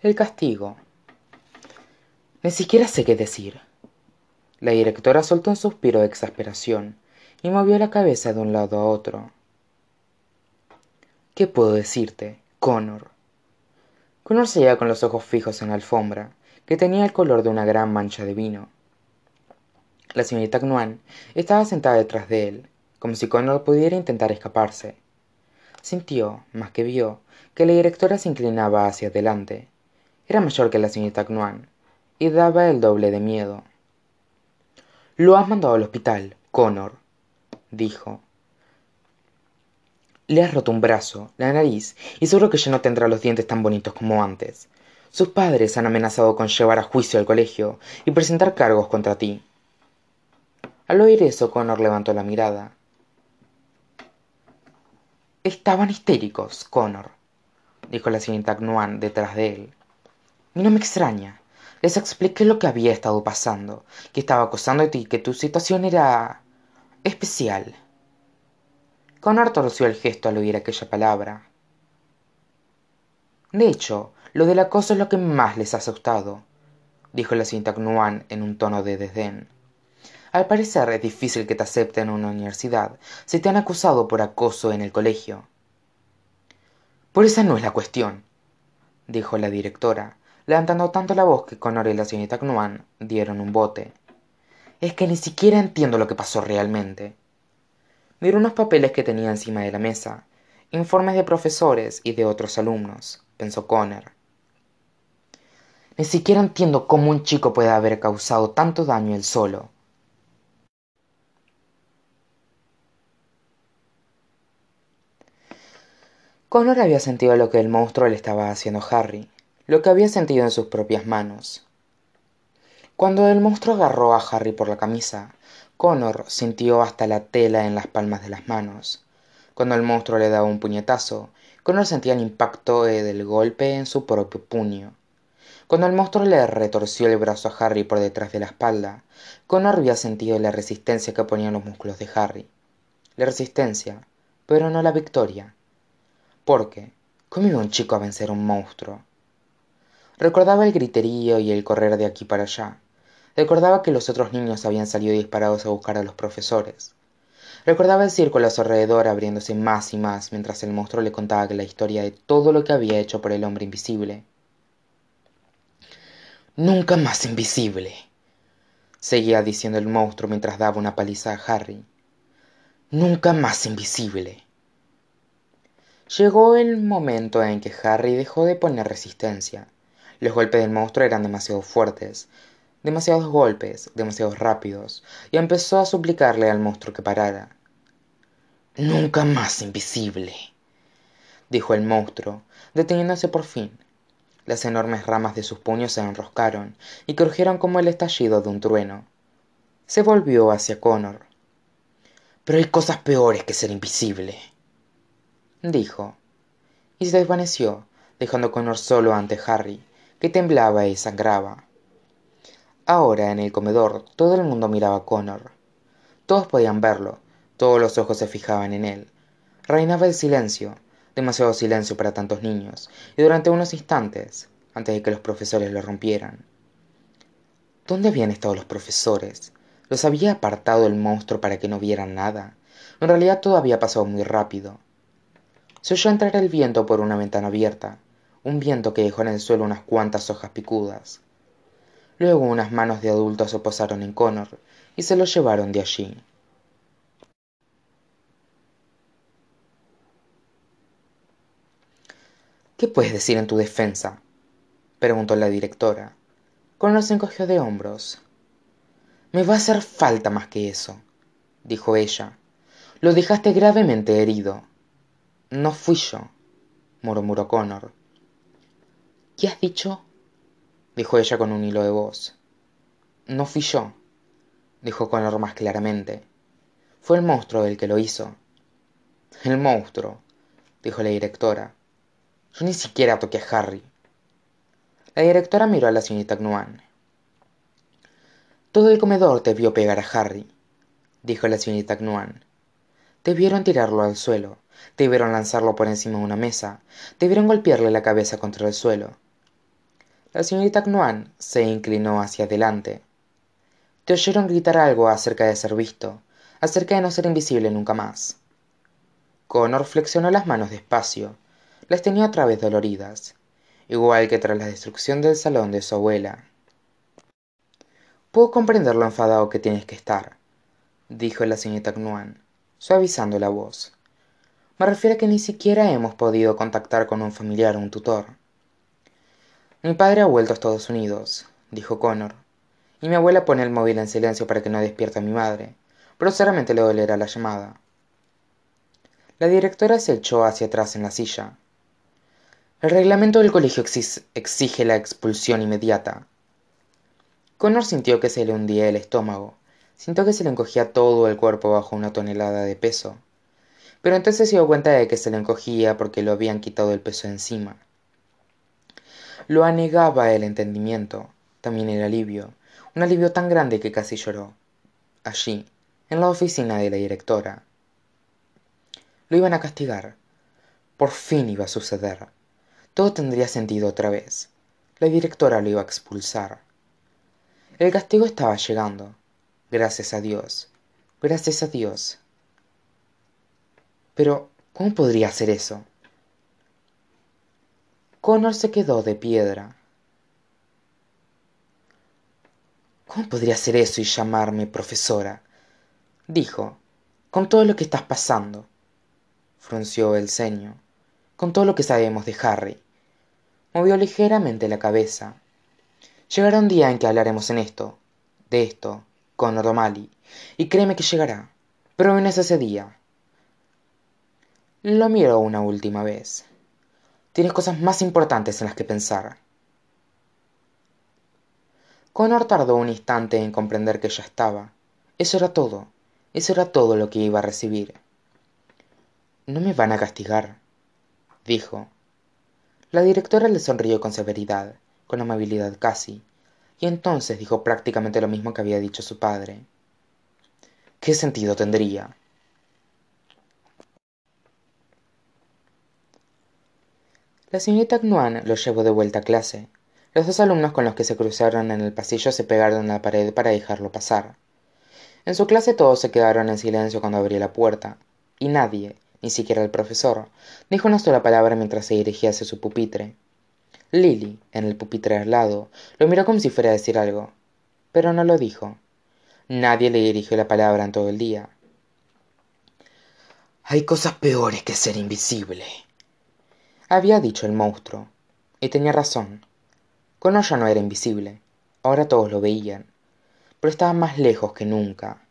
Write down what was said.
el castigo. Ni siquiera sé qué decir. La directora soltó un suspiro de exasperación y movió la cabeza de un lado a otro. Qué puedo decirte connor connor seguía con los ojos fijos en la alfombra que tenía el color de una gran mancha de vino. La señorita knoan estaba sentada detrás de él como si connor pudiera intentar escaparse. Sintió más que vio que la directora se inclinaba hacia adelante era mayor que la señorita knoan y daba el doble de miedo. Lo has mandado al hospital connor dijo. Le has roto un brazo la nariz y seguro que ya no tendrá los dientes tan bonitos como antes. Sus padres han amenazado con llevar a juicio al colegio y presentar cargos contra ti. Al oír eso connor levantó la mirada. Estaban histéricos connor dijo la señorita knoan detrás de él no me extraña. Les expliqué lo que había estado pasando que estaba acosándote y que tu situación era especial. Connor torció el gesto al oír aquella palabra. De hecho lo del acoso es lo que más les ha asustado dijo la knoan en un tono de desdén. Al parecer es difícil que te acepten en una universidad si te han acusado por acoso en el colegio. Por esa no es la cuestión dijo la directora levantando tanto la voz que connor y la señorita knoan dieron un bote. Es que ni siquiera entiendo lo que pasó realmente. Miró unos papeles que tenía encima de la mesa informes de profesores y de otros alumnos pensó connor ni siquiera entiendo cómo un chico puede haber causado tanto daño él solo. Connor había sentido lo que el monstruo le estaba haciendo a harry lo que había sentido en sus propias manos. Cuando el monstruo agarró a harry por la camisa connor sintió hasta la tela en las palmas de las manos. Cuando el monstruo le daba un puñetazo connor sentía el impacto del golpe en su propio puño. Cuando el monstruo le retorció el brazo a harry por detrás de la espalda connor había sentido la resistencia que ponían los músculos de harry. La resistencia pero no la victoria. Porque cómo iba un chico a vencer a un monstruo recordaba el griterío y el correr de aquí para allá. Recordaba que los otros niños habían salido disparados a buscar a los profesores. Recordaba el círculo a su alrededor abriéndose más y más mientras el monstruo le contaba la historia de todo lo que había hecho por el hombre invisible. Nunca más invisible seguía diciendo el monstruo mientras daba una paliza a harry. Nunca más invisible. Llegó el momento en que harry dejó de poner resistencia los golpes del monstruo eran demasiado fuertes demasiados golpes demasiado rápidos y empezó a suplicarle al monstruo que parara. Nunca más invisible dijo el monstruo deteniéndose por fin. Las enormes ramas de sus puños se enroscaron y crujieron como el estallido de un trueno. Se volvió hacia connor. Pero hay cosas peores que ser invisible dijo y se desvaneció dejando a connor solo ante harry que temblaba y sangraba. Ahora en el comedor todo el mundo miraba a connor. Todos podían verlo. Todos los ojos se fijaban en él. Reinaba el silencio demasiado silencio para tantos niños y durante unos instantes antes de que los profesores lo rompieran. Dónde habían estado los profesores los había apartado el monstruo para que no vieran nada en realidad todo había pasado muy rápido. Se oyó entrar el viento por una ventana abierta un viento que dejó en el suelo unas cuantas hojas picudas. Luego unas manos de adultos se posaron en connor y se lo llevaron de allí. Qué puedes decir en tu defensa preguntó la directora. Connor se encogió de hombros. Me va a hacer falta más que eso dijo ella. Lo dejaste gravemente herido. No fui yo murmuró connor qué has dicho dijo ella con un hilo de voz. No fui yo dijo connor más claramente. Fue el monstruo el que lo hizo. El monstruo dijo la directora. Yo ni siquiera toqué a harry. La directora miró a la señorita knuan. Todo el comedor te vio pegar a harry dijo la señorita knuan. Te vieron tirarlo al suelo. Te vieron lanzarlo por encima de una mesa. Te vieron golpearle la cabeza contra el suelo la señorita Knuan se inclinó hacia adelante. Te oyeron gritar algo acerca de ser visto acerca de no ser invisible nunca más. Connor flexionó las manos despacio las tenía otra vez doloridas igual que tras la destrucción del salón de su abuela. Puedo comprender lo enfadado que tienes que estar dijo la señorita Knuan, suavizando la voz. Me refiero a que ni siquiera hemos podido contactar con un familiar o un tutor mi padre ha vuelto a estados unidos dijo connor y mi abuela pone el móvil en silencio para que no despierte a mi madre pero seguramente le dolerá la llamada. La directora se echó hacia atrás en la silla. El reglamento del colegio exige la expulsión inmediata. Connor sintió que se le hundía el estómago sintió que se le encogía todo el cuerpo bajo una tonelada de peso pero entonces se dio cuenta de que se le encogía porque lo habían quitado el peso encima lo anegaba el entendimiento también el alivio. Un alivio tan grande que casi lloró. Allí en la oficina de la directora. Lo iban a castigar. Por fin iba a suceder. Todo tendría sentido otra vez. La directora lo iba a expulsar. El castigo estaba llegando. Gracias a dios. Gracias a dios. Pero cómo podría ser eso connor se quedó de piedra. Cómo podría ser eso y llamarme profesora dijo con todo lo que estás pasando frunció el ceño con todo lo que sabemos de harry. Movió ligeramente la cabeza. Llegará un día en que hablaremos en esto de esto con o'malley y créeme que llegará pero hoy no es ese día. Lo miró una última vez tienes cosas más importantes en las que pensar. Connor tardó un instante en comprender que ya estaba. Eso era todo. Eso era todo lo que iba a recibir. No me van a castigar dijo. La directora le sonrió con severidad con amabilidad casi y entonces dijo prácticamente lo mismo que había dicho su padre. Qué sentido tendría la señorita Knuan lo llevó de vuelta a clase. Los dos alumnos con los que se cruzaron en el pasillo se pegaron a la pared para dejarlo pasar. En su clase todos se quedaron en silencio cuando abrió la puerta y nadie ni siquiera el profesor dijo una sola palabra mientras se dirigía hacia su pupitre. Lily en el pupitre al lado lo miró como si fuera a decir algo pero no lo dijo. Nadie le dirigió la palabra en todo el día. Hay cosas peores que ser invisible había dicho el monstruo y tenía razón. Connor ya no era invisible ahora todos lo veían pero estaba más lejos que nunca